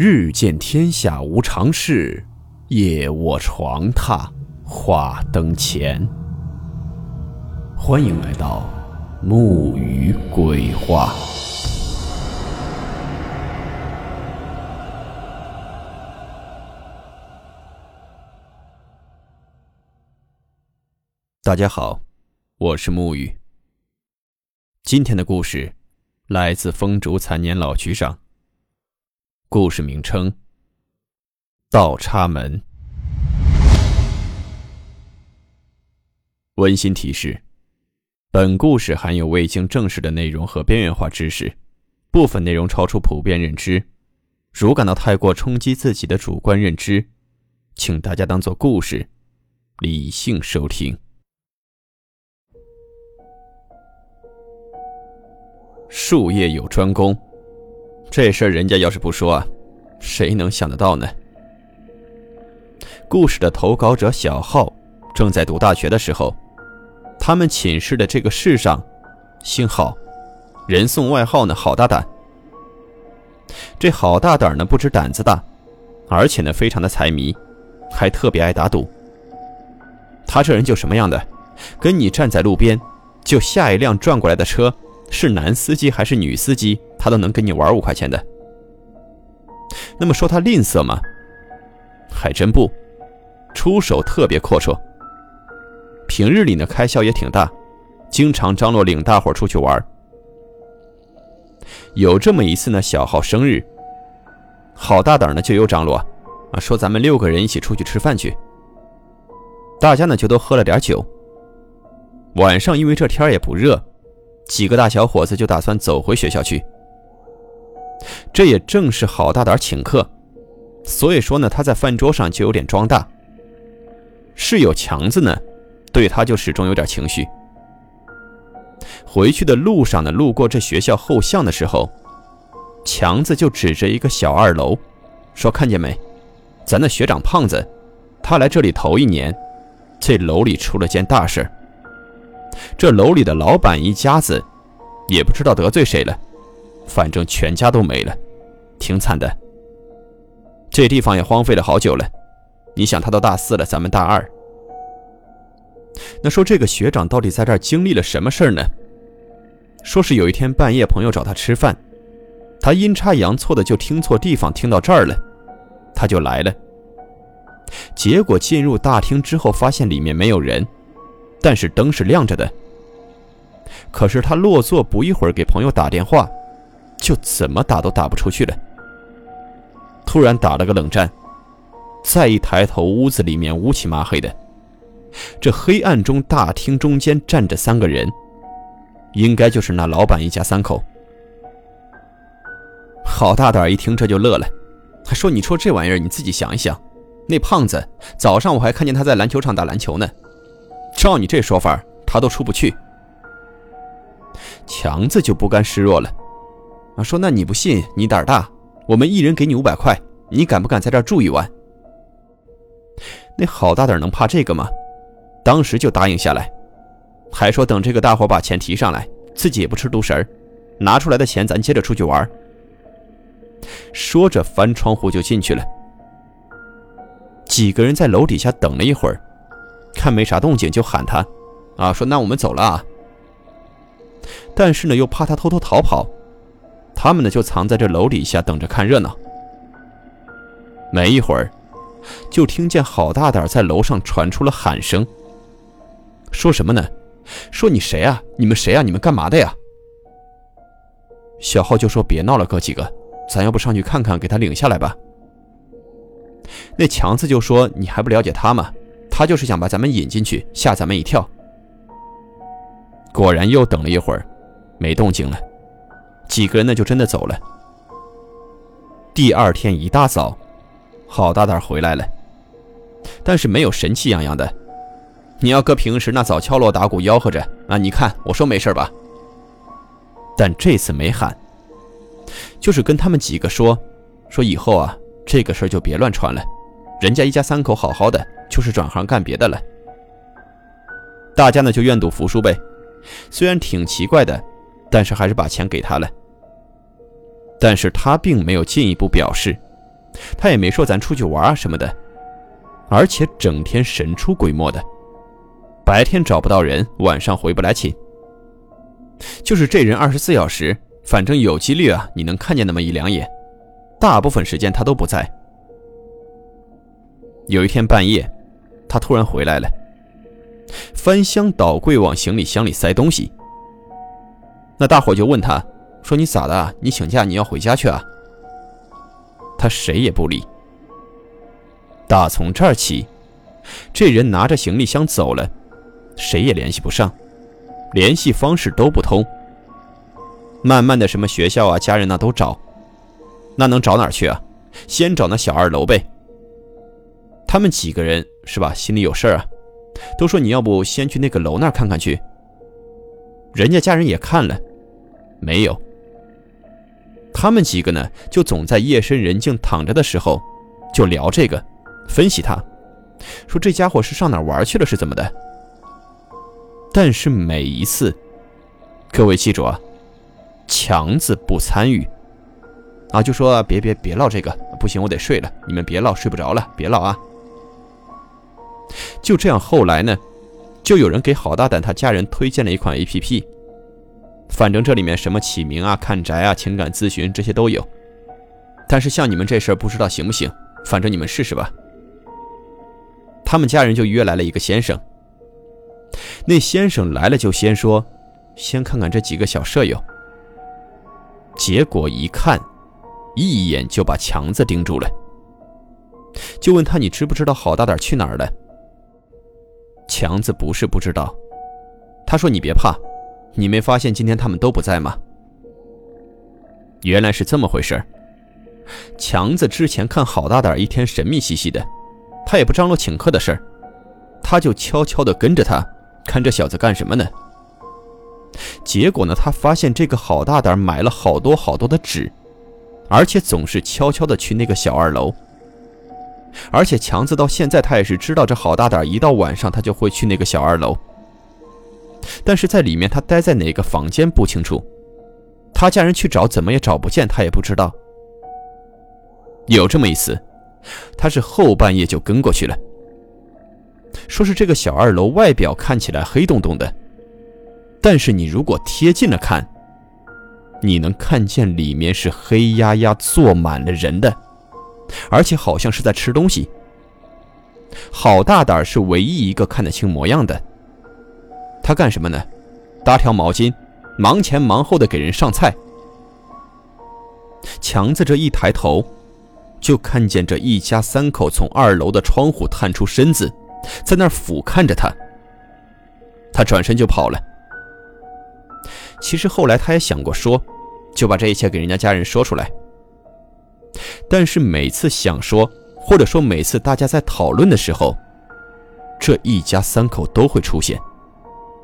日见天下无常事，夜卧床榻话灯前。欢迎来到木鱼鬼话。大家好，我是木鱼。今天的故事来自风烛残年老局长。故事名称：倒插门。温馨提示：本故事含有未经证实的内容和边缘化知识，部分内容超出普遍认知。如感到太过冲击自己的主观认知，请大家当做故事，理性收听。术业有专攻。这事儿人家要是不说，谁能想得到呢？故事的投稿者小浩正在读大学的时候，他们寝室的这个世上姓郝，人送外号呢“好大胆”。这好大胆呢，不止胆子大，而且呢非常的财迷，还特别爱打赌。他这人就什么样的，跟你站在路边，就下一辆转过来的车是男司机还是女司机。他都能跟你玩五块钱的，那么说他吝啬吗？还真不，出手特别阔绰。平日里呢开销也挺大，经常张罗领大伙出去玩。有这么一次呢，小浩生日，好大胆呢就有张罗，啊说咱们六个人一起出去吃饭去。大家呢就都喝了点酒。晚上因为这天也不热，几个大小伙子就打算走回学校去。这也正是好大胆请客，所以说呢，他在饭桌上就有点装大。室友强子呢，对他就始终有点情绪。回去的路上呢，路过这学校后巷的时候，强子就指着一个小二楼，说：“看见没，咱的学长胖子，他来这里头一年，这楼里出了件大事。这楼里的老板一家子，也不知道得罪谁了。”反正全家都没了，挺惨的。这地方也荒废了好久了。你想，他都大四了，咱们大二。那说这个学长到底在这儿经历了什么事儿呢？说是有一天半夜，朋友找他吃饭，他阴差阳错的就听错地方，听到这儿了，他就来了。结果进入大厅之后，发现里面没有人，但是灯是亮着的。可是他落座不一会儿，给朋友打电话。就怎么打都打不出去了。突然打了个冷战，再一抬头，屋子里面乌漆麻黑的。这黑暗中，大厅中间站着三个人，应该就是那老板一家三口。好大胆！一听这就乐了，还说：“你说这玩意儿，你自己想一想，那胖子早上我还看见他在篮球场打篮球呢。照你这说法，他都出不去。”强子就不甘示弱了。啊，说那你不信，你胆儿大，我们一人给你五百块，你敢不敢在这儿住一晚？那好大胆，能怕这个吗？当时就答应下来，还说等这个大伙把钱提上来，自己也不吃独食儿拿出来的钱咱接着出去玩。说着翻窗户就进去了。几个人在楼底下等了一会儿，看没啥动静就喊他，啊，说那我们走了啊。但是呢，又怕他偷偷逃跑。他们呢，就藏在这楼底下等着看热闹。没一会儿，就听见好大胆在楼上传出了喊声。说什么呢？说你谁啊？你们谁啊？你们干嘛的呀？小浩就说：“别闹了，哥几个，咱要不上去看看，给他领下来吧。”那强子就说：“你还不了解他吗？他就是想把咱们引进去，吓咱们一跳。”果然，又等了一会儿，没动静了。几个人呢，就真的走了。第二天一大早，郝大胆回来了，但是没有神气洋洋的。你要搁平时那早敲锣打鼓吆喝着啊！你看我说没事吧？但这次没喊，就是跟他们几个说，说以后啊，这个事儿就别乱传了。人家一家三口好好的，就是转行干别的了。大家呢就愿赌服输呗，虽然挺奇怪的。但是还是把钱给他了，但是他并没有进一步表示他也没说咱出去玩啊什么的，而且整天神出鬼没的，白天找不到人，晚上回不来寝。就是这人二十四小时，反正有几率啊，你能看见那么一两眼，大部分时间他都不在。有一天半夜，他突然回来了，翻箱倒柜往行李箱里塞东西。那大伙就问他，说你咋的？你请假你要回家去啊？他谁也不理。打从这儿起，这人拿着行李箱走了，谁也联系不上，联系方式都不通。慢慢的，什么学校啊、家人那都找，那能找哪去啊？先找那小二楼呗。他们几个人是吧？心里有事儿啊，都说你要不先去那个楼那儿看看去。人家家人也看了，没有。他们几个呢，就总在夜深人静躺着的时候，就聊这个，分析他，说这家伙是上哪玩去了，是怎么的？但是每一次，各位记住啊，强子不参与，啊，就说别别别唠这个，不行，我得睡了，你们别唠，睡不着了，别唠啊。就这样，后来呢，就有人给郝大胆他家人推荐了一款 A P P。反正这里面什么起名啊、看宅啊、情感咨询这些都有，但是像你们这事儿不知道行不行，反正你们试试吧。他们家人就约来了一个先生，那先生来了就先说，先看看这几个小舍友。结果一看，一眼就把强子盯住了，就问他你知不知道郝大胆去哪儿了？强子不是不知道，他说你别怕。你没发现今天他们都不在吗？原来是这么回事强子之前看郝大胆一天神秘兮兮的，他也不张罗请客的事儿，他就悄悄的跟着他，看这小子干什么呢？结果呢，他发现这个郝大胆买了好多好多的纸，而且总是悄悄的去那个小二楼。而且强子到现在他也是知道这郝大胆一到晚上他就会去那个小二楼。但是在里面，他待在哪个房间不清楚，他家人去找，怎么也找不见，他也不知道。有这么一次，他是后半夜就跟过去了，说是这个小二楼外表看起来黑洞洞的，但是你如果贴近了看，你能看见里面是黑压压坐满了人的，而且好像是在吃东西。郝大胆是唯一一个看得清模样的。他干什么呢？搭条毛巾，忙前忙后的给人上菜。强子这一抬头，就看见这一家三口从二楼的窗户探出身子，在那儿俯瞰着他。他转身就跑了。其实后来他也想过说，就把这一切给人家家人说出来。但是每次想说，或者说每次大家在讨论的时候，这一家三口都会出现。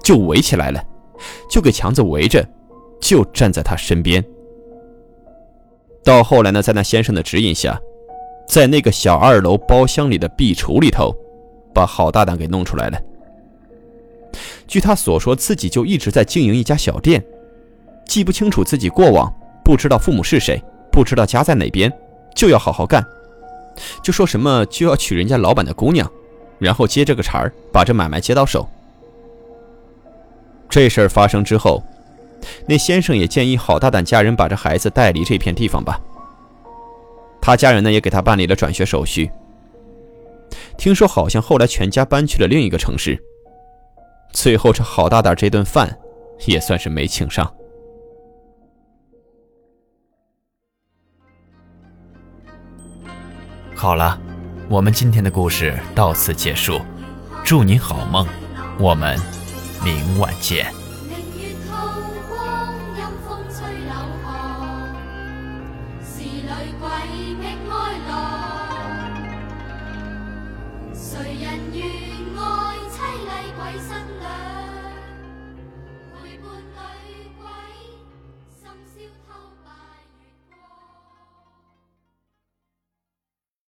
就围起来了，就给强子围着，就站在他身边。到后来呢，在那先生的指引下，在那个小二楼包厢里的壁橱里头，把郝大胆给弄出来了。据他所说，自己就一直在经营一家小店，记不清楚自己过往，不知道父母是谁，不知道家在哪边，就要好好干，就说什么就要娶人家老板的姑娘，然后接这个茬儿，把这买卖接到手。这事儿发生之后，那先生也建议郝大胆家人把这孩子带离这片地方吧。他家人呢也给他办理了转学手续。听说好像后来全家搬去了另一个城市。最后这郝大胆这顿饭也算是没请上。好了，我们今天的故事到此结束，祝你好梦，我们。明晚见。谁人愿爱凄厉鬼新？